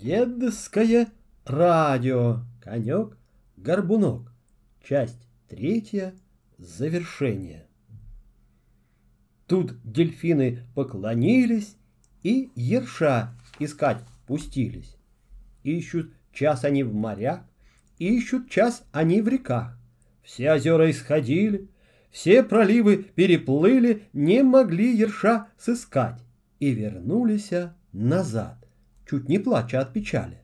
Дедское радио. Конек, горбунок. Часть третья. Завершение. Тут дельфины поклонились и ерша искать пустились. Ищут час они в морях, ищут час они в реках. Все озера исходили, все проливы переплыли, не могли ерша сыскать и вернулись назад, чуть не плача от печали.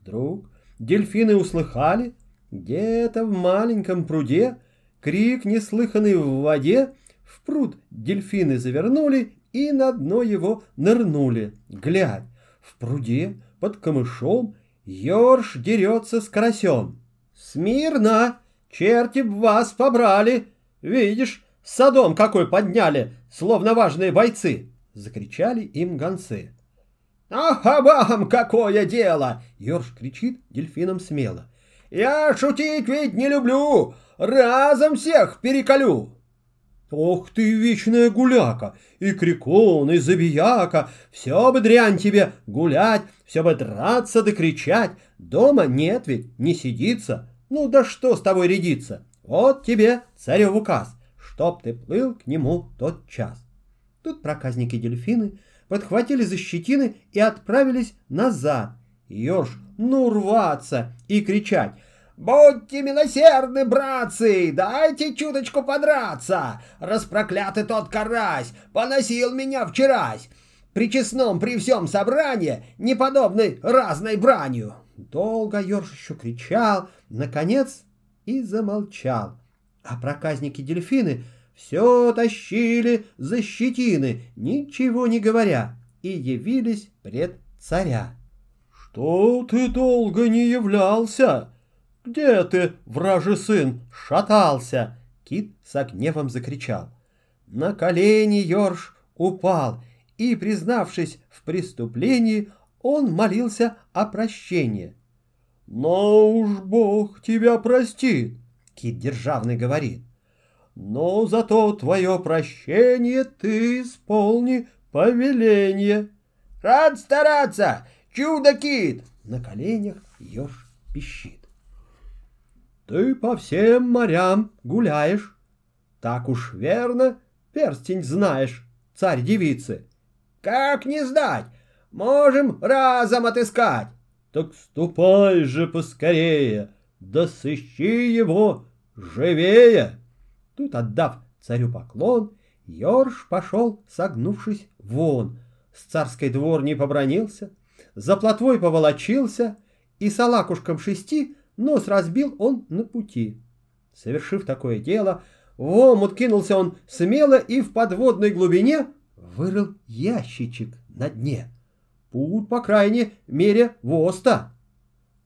Вдруг дельфины услыхали, где-то в маленьком пруде крик, неслыханный в воде, в пруд дельфины завернули и на дно его нырнули. Глядь, в пруде под камышом Ёрш дерется с карасем. «Смирно! Черти б вас побрали! Видишь, садом какой подняли, словно важные бойцы!» Закричали им гонцы. «Ах, вам какое дело!» Ёрш кричит дельфином смело. «Я шутить ведь не люблю! Разом всех переколю!» Ох ты, вечная гуляка, и крикун, и забияка, все бы дрянь тебе гулять, все бы драться да кричать, дома нет ведь, не сидится, ну да что с тобой рядиться? Вот тебе царев указ, чтоб ты плыл к нему тот час. Тут проказники-дельфины подхватили за щетины и отправились назад. Ёж, ну рваться и кричать — «Будьте милосердны, братцы, дайте чуточку подраться! Распроклятый тот карась поносил меня вчерась, при честном при всем собрании, неподобной разной бранью!» Долго Ёрш еще кричал, наконец и замолчал. А проказники-дельфины все тащили за щетины, ничего не говоря, и явились пред царя. «Что ты долго не являлся?» «Где ты, вражий сын, шатался?» Кит с гневом закричал. На колени Йорш упал, и, признавшись в преступлении, он молился о прощении. «Но уж Бог тебя простит», — Кит Державный говорит. «Но зато твое прощение ты исполни повеление». «Рад стараться, чудо-кит!» На коленях Ёж пищит. Ты по всем морям гуляешь. Так уж верно, перстень знаешь, царь девицы. Как не знать? Можем разом отыскать. Так ступай же поскорее, да сыщи его живее. Тут, отдав царю поклон, Ёрш пошел, согнувшись вон, с царской дворни побронился, за плотвой поволочился и с алакушком шести Нос разбил он на пути. Совершив такое дело, в омут кинулся он смело и в подводной глубине вырыл ящичек на дне. Путь, по крайней мере, воста.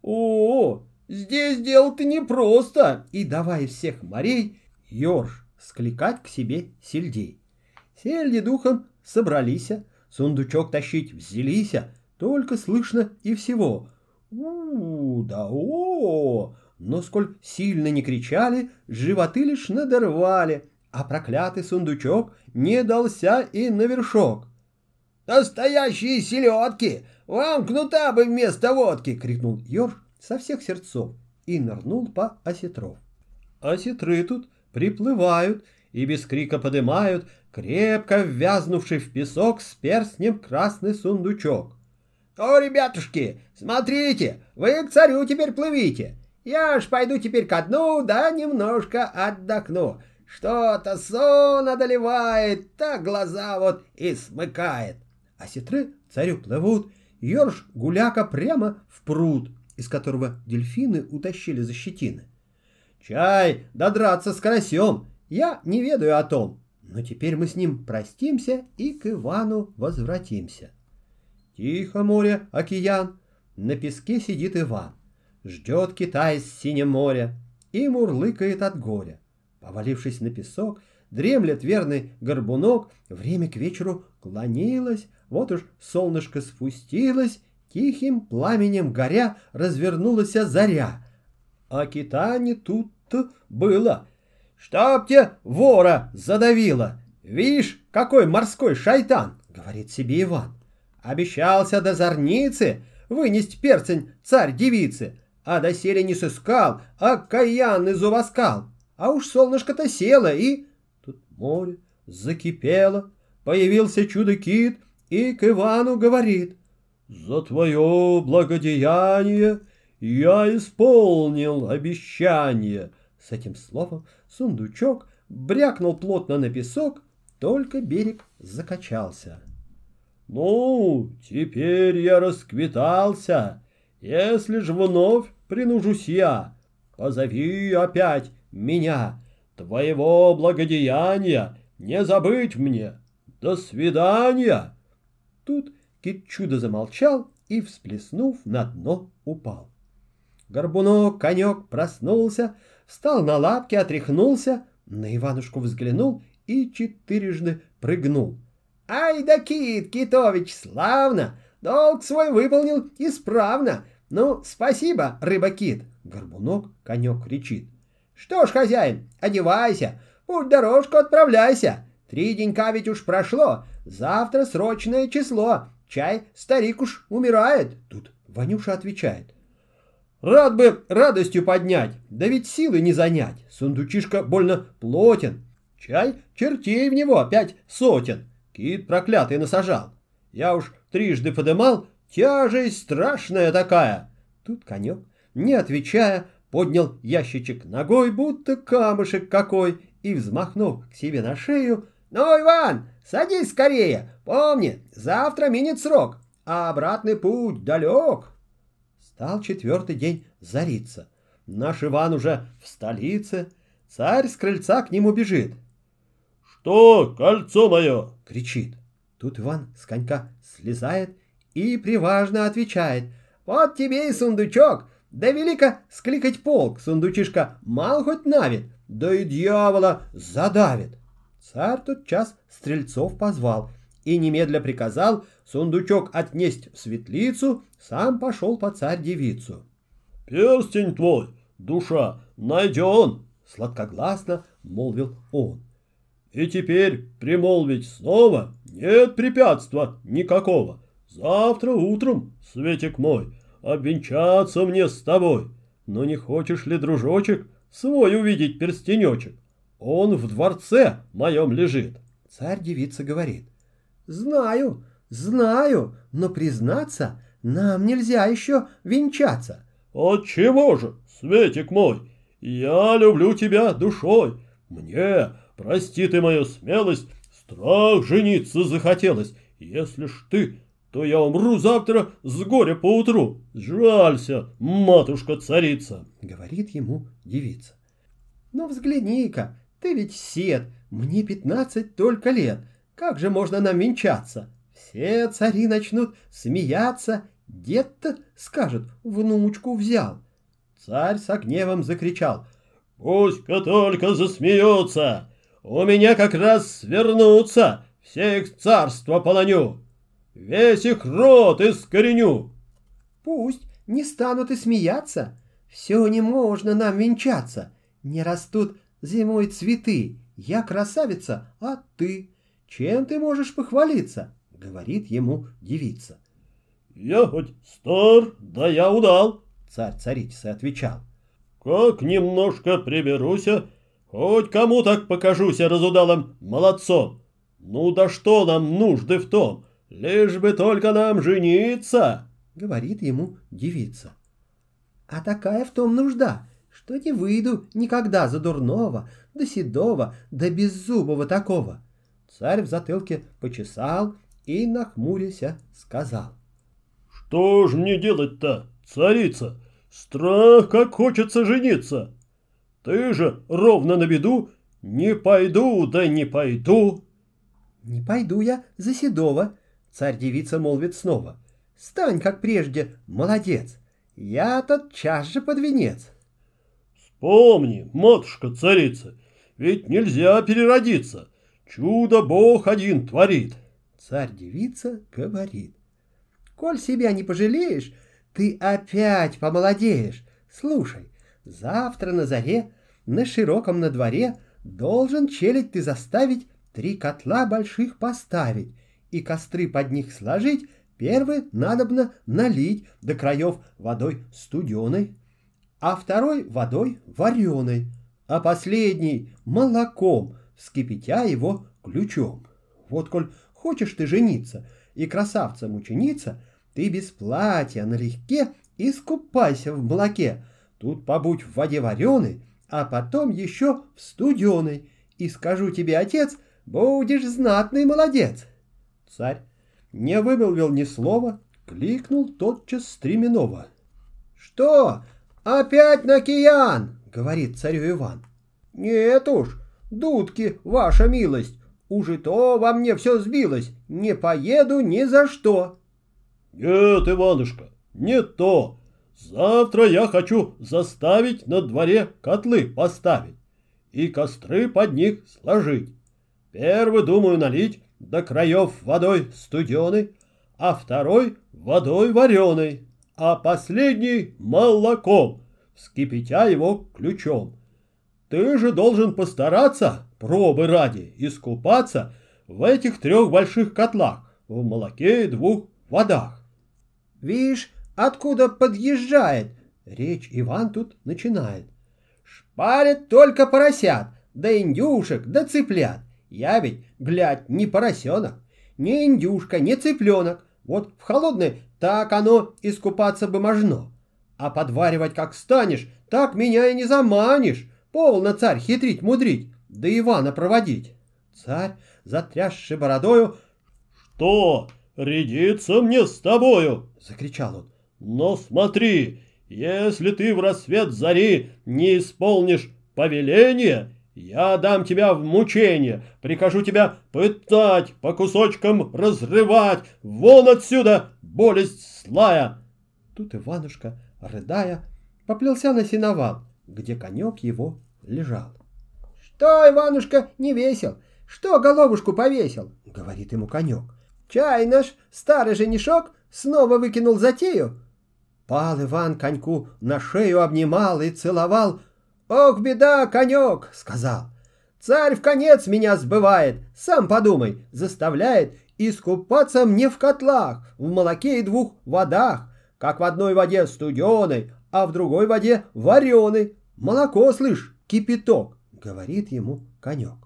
О, здесь дело-то непросто. И давай всех морей, Ёрш, скликать к себе сельдей. Сельди духом собрались, сундучок тащить взялись, только слышно и всего — у, да о! Но сколь сильно не кричали, животы лишь надорвали, а проклятый сундучок не дался и на вершок. «Настоящие селедки! Вам кнута бы вместо водки!» — крикнул Ёж со всех сердцов и нырнул по осетров. Осетры тут приплывают и без крика подымают крепко ввязнувший в песок с перстнем красный сундучок. «О, ребятушки, смотрите, вы к царю теперь плывите. Я ж пойду теперь ко дну, да немножко отдохну. Что-то сон одолевает, так глаза вот и смыкает». А сетры царю плывут, Ёрш гуляка прямо в пруд, из которого дельфины утащили за щетины. «Чай, да драться с карасем, я не ведаю о том, но теперь мы с ним простимся и к Ивану возвратимся». Тихо море, океан, на песке сидит Иван. Ждет Китай с синим моря и мурлыкает от горя. Повалившись на песок, дремлет верный горбунок, время к вечеру клонилось, вот уж солнышко спустилось, тихим пламенем горя развернулась заря. А кита не тут-то было. «Чтоб тебе вора задавило! Видишь, какой морской шайтан!» — говорит себе Иван. Обещался до зорницы, вынести перцень царь девицы, а доселе не сыскал, а каянный зубоскал. А уж солнышко-то село, и... Тут море закипело, появился чудо-кит и к Ивану говорит. «За твое благодеяние я исполнил обещание». С этим словом сундучок брякнул плотно на песок, только берег закачался. «Ну, теперь я расквитался. Если ж вновь принужусь я, позови опять меня. Твоего благодеяния не забыть мне. До свидания!» Тут кит чудо замолчал и, всплеснув, на дно упал. Горбунок, конек проснулся, встал на лапки, отряхнулся, на Иванушку взглянул и четырежды прыгнул. «Ай да кит, Китович, славно! Долг свой выполнил исправно! Ну, спасибо, рыба-кит!» Горбунок, конек кричит. «Что ж, хозяин, одевайся, путь дорожку отправляйся! Три денька ведь уж прошло, завтра срочное число, чай старик уж умирает!» Тут Ванюша отвечает. Рад бы радостью поднять, да ведь силы не занять. Сундучишка больно плотен. Чай чертей в него опять сотен. Кит проклятый насажал. Я уж трижды подымал, тяжесть страшная такая. Тут конек, не отвечая, поднял ящичек ногой, будто камышек какой, и, взмахнув к себе на шею, «Ну, Иван, садись скорее, помни, завтра минет срок, а обратный путь далек». Стал четвертый день зариться. Наш Иван уже в столице. Царь с крыльца к нему бежит. «Что, кольцо мое?» — кричит. Тут Иван с конька слезает и приважно отвечает. «Вот тебе и сундучок! Да велико скликать полк, сундучишка мал хоть навит, да и дьявола задавит!» Царь тот час стрельцов позвал и немедля приказал сундучок отнесть в светлицу, сам пошел по царь-девицу. «Перстень твой, душа, найден!» — сладкогласно молвил он. «И теперь примолвить снова нет препятства никакого. Завтра утром, Светик мой, обвенчаться мне с тобой. Но не хочешь ли, дружочек, свой увидеть перстенечек? Он в дворце моем лежит». Царь-девица говорит. «Знаю, знаю, но признаться, нам нельзя еще венчаться». «Отчего же, Светик мой, я люблю тебя душой. Мне, прости ты мою смелость, страх жениться захотелось. Если ж ты, то я умру завтра с горя поутру. Жалься, матушка-царица», — говорит ему девица. «Ну взгляни-ка, ты ведь сед, мне пятнадцать только лет». Как же можно нам венчаться? Все цари начнут смеяться, дед-то скажет, внучку взял. Царь с гневом закричал. Пусть-ка только засмеются, у меня как раз свернутся, все их царство полоню, весь их рот искореню. Пусть не станут и смеяться, все не можно нам венчаться, не растут зимой цветы, я красавица, а ты чем ты можешь похвалиться? — говорит ему девица. — Я хоть стар, да я удал, — царь царица отвечал. — Как немножко приберуся, хоть кому так покажуся разудалым молодцом. Ну да что нам нужды в том, лишь бы только нам жениться, — говорит ему девица. — А такая в том нужда, что не выйду никогда за дурного, да седого, да беззубого такого. Царь в затылке почесал и, нахмуряся, сказал. «Что ж мне делать-то, царица? Страх, как хочется жениться! Ты же ровно на беду не пойду, да не пойду!» «Не пойду я за Седова», — царь-девица молвит снова. «Стань, как прежде, молодец, я тотчас же под венец». «Вспомни, матушка-царица, ведь нельзя переродиться, Чудо Бог один творит. Царь-девица говорит. Коль себя не пожалеешь, ты опять помолодеешь. Слушай, завтра на заре на широком на дворе должен челядь ты заставить три котла больших поставить и костры под них сложить, Первый надобно налить до краев водой студеной, а второй водой вареной, а последний молоком, вскипятя его ключом. Вот коль хочешь ты жениться и красавцем ученица, ты без платья налегке искупайся в молоке, тут побудь в воде вареной, а потом еще в студеной, и скажу тебе, отец, будешь знатный молодец. Царь не вымолвил ни слова, кликнул тотчас Стременова. «Что, опять на киян?» — говорит царю Иван. «Нет уж, дудки, ваша милость, уже то во мне все сбилось, не поеду ни за что». «Нет, Иванушка, не то. Завтра я хочу заставить на дворе котлы поставить и костры под них сложить. Первый думаю налить до краев водой студеной, а второй водой вареной, а последний молоком, вскипятя его ключом. Ты же должен постараться, пробы ради, искупаться в этих трех больших котлах, в молоке и двух водах. Вишь, откуда подъезжает? Речь Иван тут начинает. Шпарят только поросят, да индюшек, да цыплят. Я ведь, глядь, не поросенок, не индюшка, не цыпленок. Вот в холодной так оно искупаться бы можно. А подваривать как станешь, так меня и не заманишь. Полно, царь, хитрить-мудрить, да Ивана проводить. Царь, затрясший бородою, «Что, рядиться мне с тобою?» — закричал он. «Но смотри, если ты в рассвет зари не исполнишь повеление, я дам тебя в мучение, прикажу тебя пытать, по кусочкам разрывать, вон отсюда, болесть злая!» Тут Иванушка, рыдая, поплелся на сеновал, где конек его лежал. «Что, Иванушка, не весел? Что головушку повесил?» — говорит ему конек. «Чай наш старый женишок снова выкинул затею?» Пал Иван коньку на шею обнимал и целовал, «Ох, беда, конек!» — сказал. «Царь в конец меня сбывает, сам подумай, заставляет искупаться мне в котлах, в молоке и двух водах, как в одной воде студеной, а в другой воде вареной. Молоко, слышь, кипяток!» — говорит ему конек.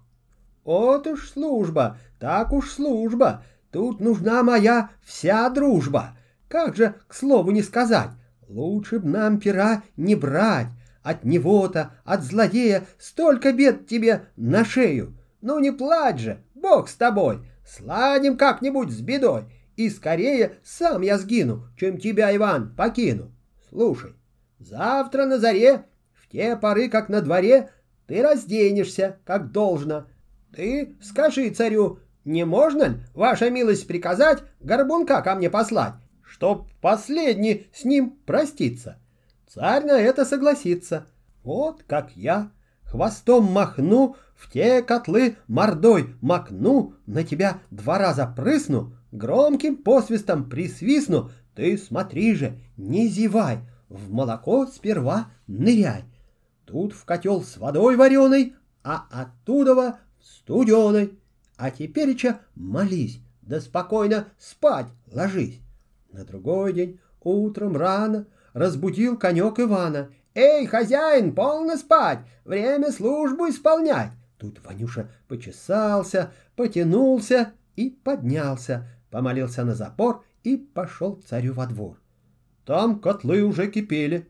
«Вот уж служба, так уж служба, тут нужна моя вся дружба. Как же, к слову не сказать, лучше б нам пера не брать, от него-то, от злодея, столько бед тебе на шею. Ну не плачь же, бог с тобой, сладим как-нибудь с бедой, и скорее сам я сгину, чем тебя, Иван, покину. Слушай, завтра на заре, в те поры, как на дворе, ты разденешься, как должно. Ты скажи царю, не можно ли, ваша милость, приказать горбунка ко мне послать, чтоб последний с ним проститься?» Царь на это согласится. Вот как я хвостом махну, в те котлы мордой макну, на тебя два раза прысну, громким посвистом присвистну, ты смотри же, не зевай, в молоко сперва ныряй. Тут в котел с водой вареной, а оттуда в студеной. А тепереча молись, да спокойно спать ложись. На другой день утром рано разбудил конек Ивана. «Эй, хозяин, полно спать! Время службу исполнять!» Тут Ванюша почесался, потянулся и поднялся, помолился на запор и пошел царю во двор. Там котлы уже кипели.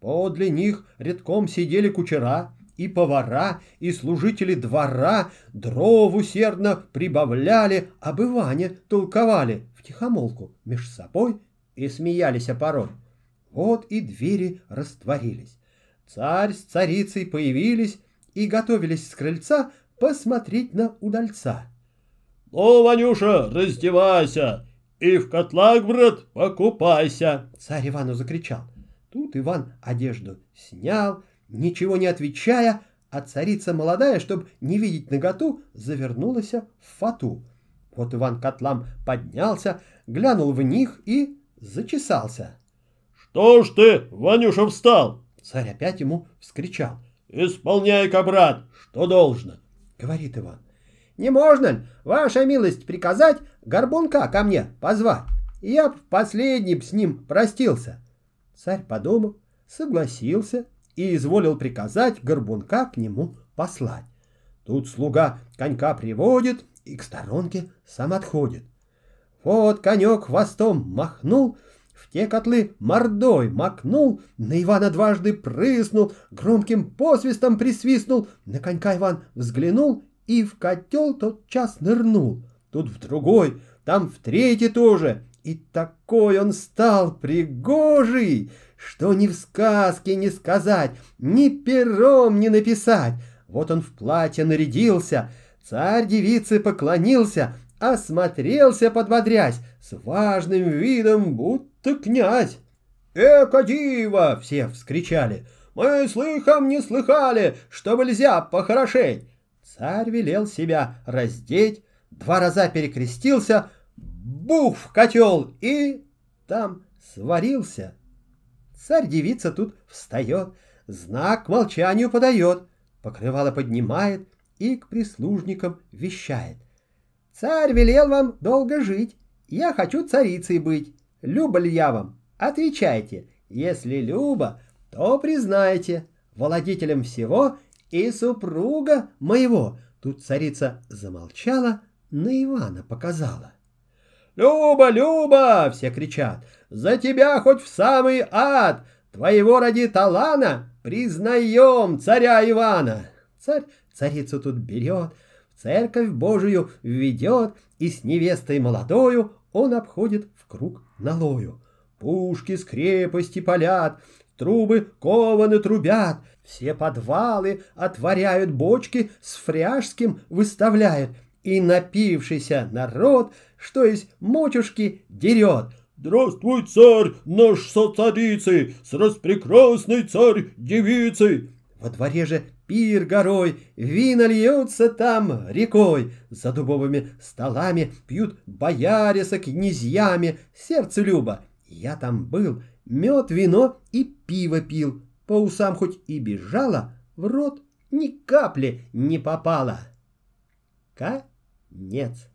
Подле них редком сидели кучера, и повара, и служители двора дров усердно прибавляли, об Иване толковали втихомолку меж собой и смеялись порой. Вот и двери растворились. Царь с царицей появились и готовились с крыльца посмотреть на удальца. «Ну, Ванюша, раздевайся и в котлах, брат, покупайся!» Царь Ивану закричал. Тут Иван одежду снял, ничего не отвечая, а царица молодая, чтобы не видеть наготу, завернулась в фату. Вот Иван котлам поднялся, глянул в них и зачесался. «Что ж ты, Ванюша, встал?» Царь опять ему вскричал. «Исполняй-ка, брат, что должно!» Говорит Иван. «Не можно ли, ваша милость, приказать горбунка ко мне позвать?» я б последним с ним простился. Царь подумал, согласился и изволил приказать горбунка к нему послать. Тут слуга конька приводит и к сторонке сам отходит. Вот конек хвостом махнул, в те котлы мордой макнул, на Ивана дважды прыснул, громким посвистом присвистнул, на конька Иван взглянул и в котел тот час нырнул. Тут в другой, там в третий тоже, и такой он стал пригожий, что ни в сказке не сказать, ни пером не написать. Вот он в платье нарядился, царь девице поклонился, осмотрелся, подбодрясь, с важным видом, будто князь. «Эка диво!» — все вскричали. «Мы слыхом не слыхали, что нельзя похорошеть!» Царь велел себя раздеть, два раза перекрестился, бух в котел и там сварился. Царь-девица тут встает, знак молчанию подает, покрывало поднимает и к прислужникам вещает. Царь велел вам долго жить, я хочу царицей быть. Люба ли я вам? Отвечайте. Если Люба, то признайте, владетелем всего и супруга моего. Тут царица замолчала, на Ивана показала. «Люба, Люба!» — все кричат. «За тебя хоть в самый ад! Твоего ради Талана признаем царя Ивана!» Царь царицу тут берет, в церковь Божию ведет, и с невестой молодою он обходит в круг налою. Пушки с крепости палят, трубы кованы трубят, все подвалы отворяют бочки, с фряжским выставляют, и напившийся народ, что из мочушки дерет. «Здравствуй, царь наш со царицей, с распрекрасной царь-девицей!» Во дворе же пир горой, вина льются там рекой, за дубовыми столами пьют бояре со князьями, сердце люба. Я там был, мед, вино и пиво пил, по усам хоть и бежала, в рот ни капли не попало. Конец.